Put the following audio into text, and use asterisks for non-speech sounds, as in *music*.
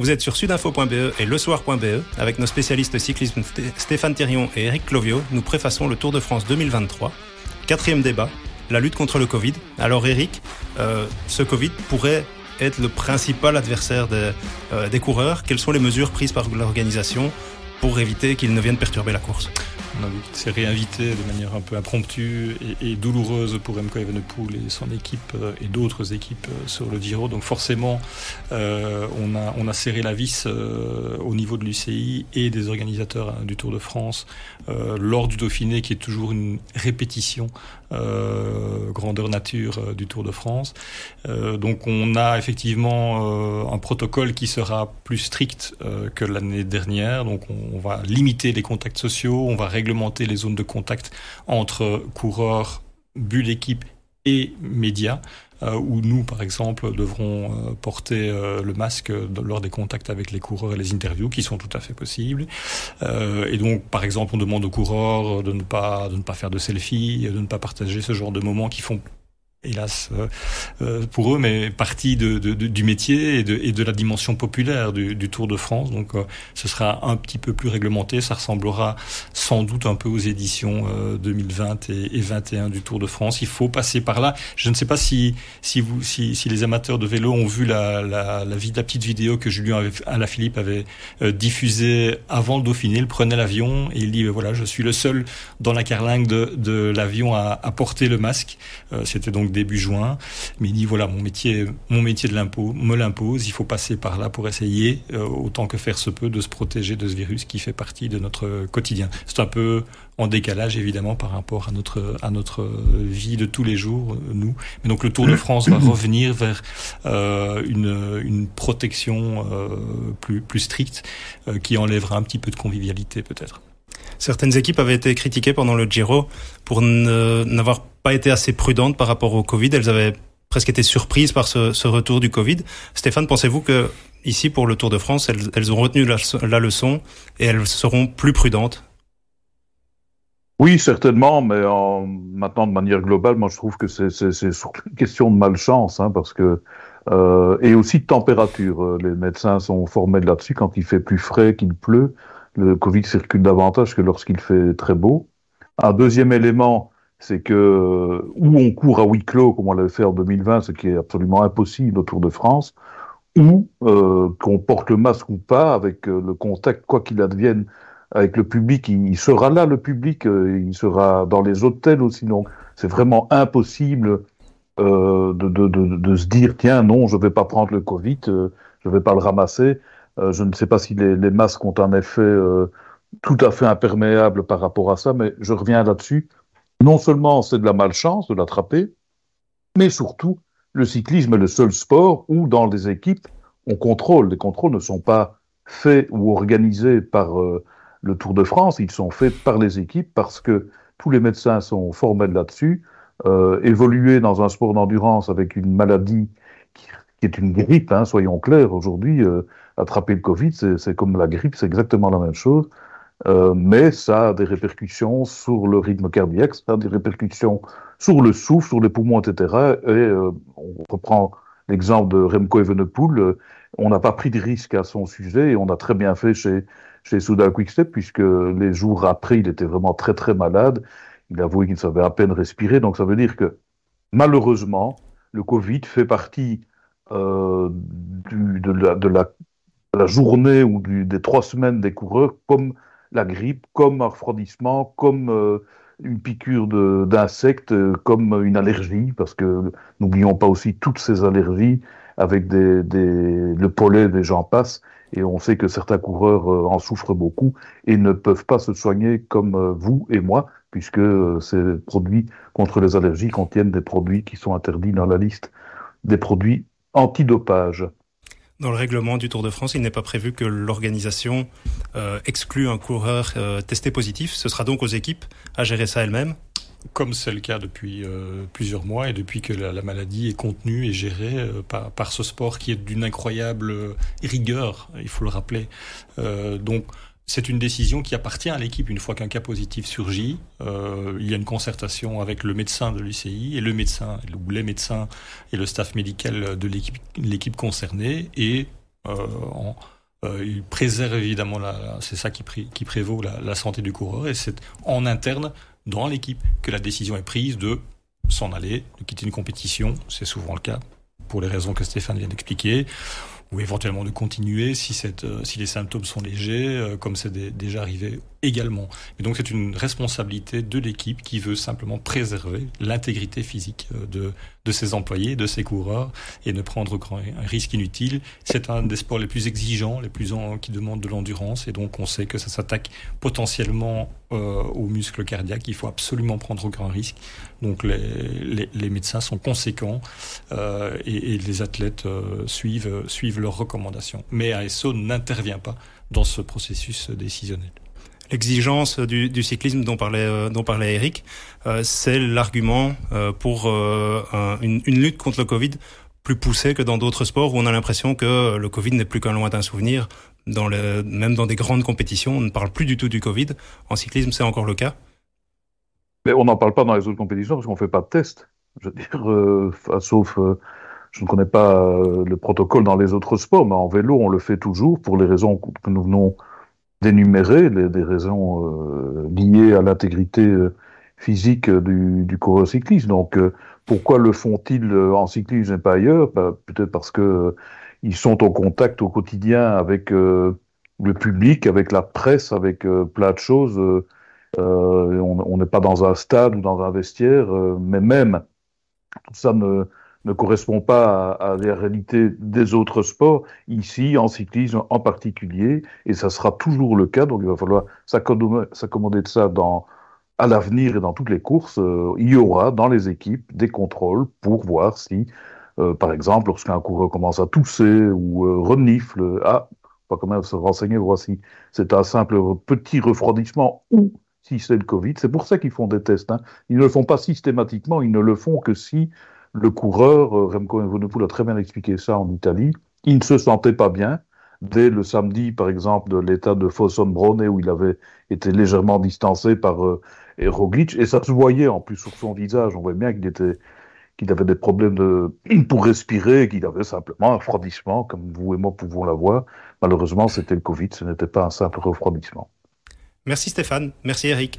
Vous êtes sur sudinfo.be et lesoir.be. Avec nos spécialistes cyclisme Stéphane Thirion et Eric Clovio, nous préfaçons le Tour de France 2023. Quatrième débat, la lutte contre le Covid. Alors Eric, euh, ce Covid pourrait être le principal adversaire euh, des coureurs. Quelles sont les mesures prises par l'organisation pour éviter qu'ils ne viennent perturber la course? On s'est réinvité de manière un peu impromptue et, douloureuse pour Remco Evenepoel et son équipe euh, et d'autres équipes euh, sur le Giro. Donc forcément, euh, on, a, serré la vis au niveau de l'UCI et des organisateurs hein, du Tour de France lors du Dauphiné, qui est toujours une répétition grandeur nature du Tour de France. donc on a effectivement un protocole qui sera plus strict que l'année dernière. Donc on, on va limiter les contacts sociaux, on va réglementer les zones de contact entre coureurs, bulles d'équipe et médias. Euh, où nous, par exemple, devrons euh, porter euh, le masque lors des contacts avec les coureurs et les interviews, qui sont tout à fait possibles. et donc, par exemple, on demande aux coureurs de ne pas de ne pas faire de selfies, de ne pas partager ce genre de moments qui font hélas euh, euh, pour eux, mais partie de, de, du métier et de, et de, la dimension populaire du, du Tour de France. Donc euh, ce sera un petit peu plus réglementé, ça ressemblera sans doute un peu aux éditions 2020 et, et 21 du Tour de France. Il faut passer par là. Je ne sais pas si, si, vous, si, si les amateurs de vélo ont vu la, la, la, la petite vidéo que Julien avait, Alaphilippe avait diffusée avant le Dauphiné. Il prenait l'avion et il dit, ben voilà, je suis le seul dans la carlingue de, de l'avion à, à porter le masque. C'était donc début juin. Mais il dit voilà, mon métier, mon métier de l'impôt me l'impose. Il faut passer par là pour essayer, euh, autant que faire se peut, de se protéger de ce virus qui fait partie de notre quotidien. C'est un peu en décalage évidemment par rapport à notre à notre vie de tous les jours nous mais donc le Tour de France va *coughs* revenir vers euh, une, une protection euh, plus plus stricte qui enlèvera un petit peu de convivialité peut-être Certaines équipes avaient été critiquées pendant le Giro pour n'avoir pas été assez prudentes par rapport au Covid. Elles avaient presque été surprises par ce, retour du Covid. Stéphane, pensez-vous que ici, pour le Tour de France, elles, ont retenu la, leçon et elles seront plus prudentes? Oui, certainement, mais en, maintenant de manière globale, moi je trouve que c'est surtout une question de malchance, hein, parce que euh, et aussi de température. Les médecins sont formés là-dessus quand il fait plus frais, qu'il pleut le Covid circule davantage que lorsqu'il fait très beau. Un deuxième élément, c'est que où on court à huis clos, comme on l'avait fait en 2020, ce qui est absolument impossible au Tour de France, ou euh, qu'on porte le masque ou pas, avec euh, le contact, quoi qu'il advienne, avec le public, il, sera là, le public, euh, il sera dans les hôtels aussi. Donc, c'est vraiment impossible de, se dire, tiens, non, je ne vais pas prendre le Covid, je ne vais pas le ramasser. Euh, je ne sais pas si les, masques ont un effet euh, tout à fait imperméable par rapport à ça, mais je reviens là-dessus. Non seulement c'est de la malchance de l'attraper, mais surtout, le cyclisme est le seul sport où, dans les équipes, on contrôle. Les contrôles ne sont pas faits ou organisés par euh, le Tour de France, ils sont faits par les équipes parce que tous les médecins sont formels là-dessus. évoluer dans un sport d'endurance avec une maladie qui, est une grippe, hein, soyons clairs, aujourd'hui, attraper le Covid, c'est comme la grippe, c'est exactement la même chose. Euh, mais ça a des répercussions sur le rythme cardiaque, ça a des répercussions sur le souffle, sur les poumons, etc. Et euh, on reprend l'exemple de Remco Evenepoel, euh, on n'a pas pris de risque à son sujet et on a très bien fait chez, chez Souda Quickstep puisque les jours après, il était vraiment très très malade. Il a avoué qu'il savait à peine respirer, donc ça veut dire que malheureusement, le Covid fait partie de, la, la journée ou des trois semaines des coureurs comme la grippe, comme un refroidissement, comme euh, une piqûre d'insectes, euh, comme une allergie, parce que n'oublions pas aussi toutes ces allergies avec des, des, le pollen, des gens passent, et on sait que certains coureurs euh, en souffrent beaucoup et ne peuvent pas se soigner comme vous et moi, puisque ces produits contre les allergies contiennent des produits qui sont interdits dans la liste des produits antidopage. Dans le règlement du Tour de France, il n'est pas prévu que l'organisation euh, exclue un coureur euh, testé positif. Ce sera donc aux équipes à gérer ça elles-mêmes comme c'est le cas depuis euh, plusieurs mois et depuis que la, maladie est contenue et gérée par, par, ce sport qui est d'une incroyable rigueur, il faut le rappeler. donc c'est une décision qui appartient à l'équipe. Une fois qu'un cas positif surgit. Euh, il y a une concertation avec le médecin de l'UCI et le médecin ou les médecins et le staff médical de l'équipe concernée. Et il préserve évidemment, c'est ça qui, prévaut, la, santé du coureur, et c'est en interne, dans l'équipe, que la décision est prise de s'en aller, de quitter une compétition, c'est souvent le cas, pour les raisons que Stéphane vient d'expliquer ou éventuellement de continuer si, cette, euh, si les symptômes sont légers, euh, comme c'est déjà arrivé également. Et donc c'est une responsabilité de l'équipe qui veut simplement préserver l'intégrité physique euh, de, de ses employés, de ses coureurs, et ne prendre aucun risque inutile. C'est un des sports les plus exigeants, les plus en, qui demandent de l'endurance, et donc on sait que ça s'attaque potentiellement euh, aux muscles cardiaques. Il faut absolument prendre aucun risque. Donc les, les, les médecins sont conséquents euh, et, et, les athlètes euh, suivent, suivent leurs recommandations. Mais ASO n'intervient pas dans ce processus décisionnel l'exigence du, cyclisme dont parlait, euh, Eric, euh, c'est l'argument euh, pour une, une, lutte contre le Covid plus poussée que dans d'autres sports où on a l'impression que le Covid n'est plus qu'un lointain souvenir. Même dans des grandes compétitions, on ne parle plus du tout du Covid. En cyclisme, c'est encore le cas. Mais on n'en parle pas dans les autres compétitions parce qu'on ne fait pas de tests. Je veux dire, sauf, je ne connais pas le protocole dans les autres sports, mais en vélo, on le fait toujours pour les raisons que nous venons d'énumérer les, des raisons euh, liées à l'intégrité euh, physique du, du coureur cycliste. Donc, euh, pourquoi le font-ils en cyclisme et pas ailleurs? Bah, Peut-être parce que ils sont en contact au quotidien avec le public, avec la presse, avec plein de choses. on n'est pas dans un stade ou dans un vestiaire, mais même tout ça ne ne correspond pas à, à, la réalité des autres sports, ici, en cyclisme en particulier, et ça sera toujours le cas, donc il va falloir s'accommoder de ça dans, à l'avenir et dans toutes les courses. Euh, il y aura dans les équipes des contrôles pour voir si, euh, par exemple, lorsqu'un coureur commence à tousser ou euh, renifle, ah, pas quand même se renseigner, voici, c'est un simple petit refroidissement ou si c'est le Covid. C'est pour ça qu'ils font des tests. Hein. Ils ne le font pas systématiquement, ils ne le font que si le coureur, euh, Remco Evenepoel a très bien expliqué ça en Italie, il ne se sentait pas bien. Dès le samedi, par exemple, de l'état de Fossombrone, où il avait été légèrement distancé par euh, Roglic, et ça se voyait en plus sur son visage, on voyait bien qu'il avait des problèmes de, *clears throat* pour respirer, qu'il avait simplement un refroidissement, comme vous et moi pouvons l'avoir. Malheureusement, c'était le Covid, ce n'était pas un simple refroidissement. Merci Stéphane, merci Eric.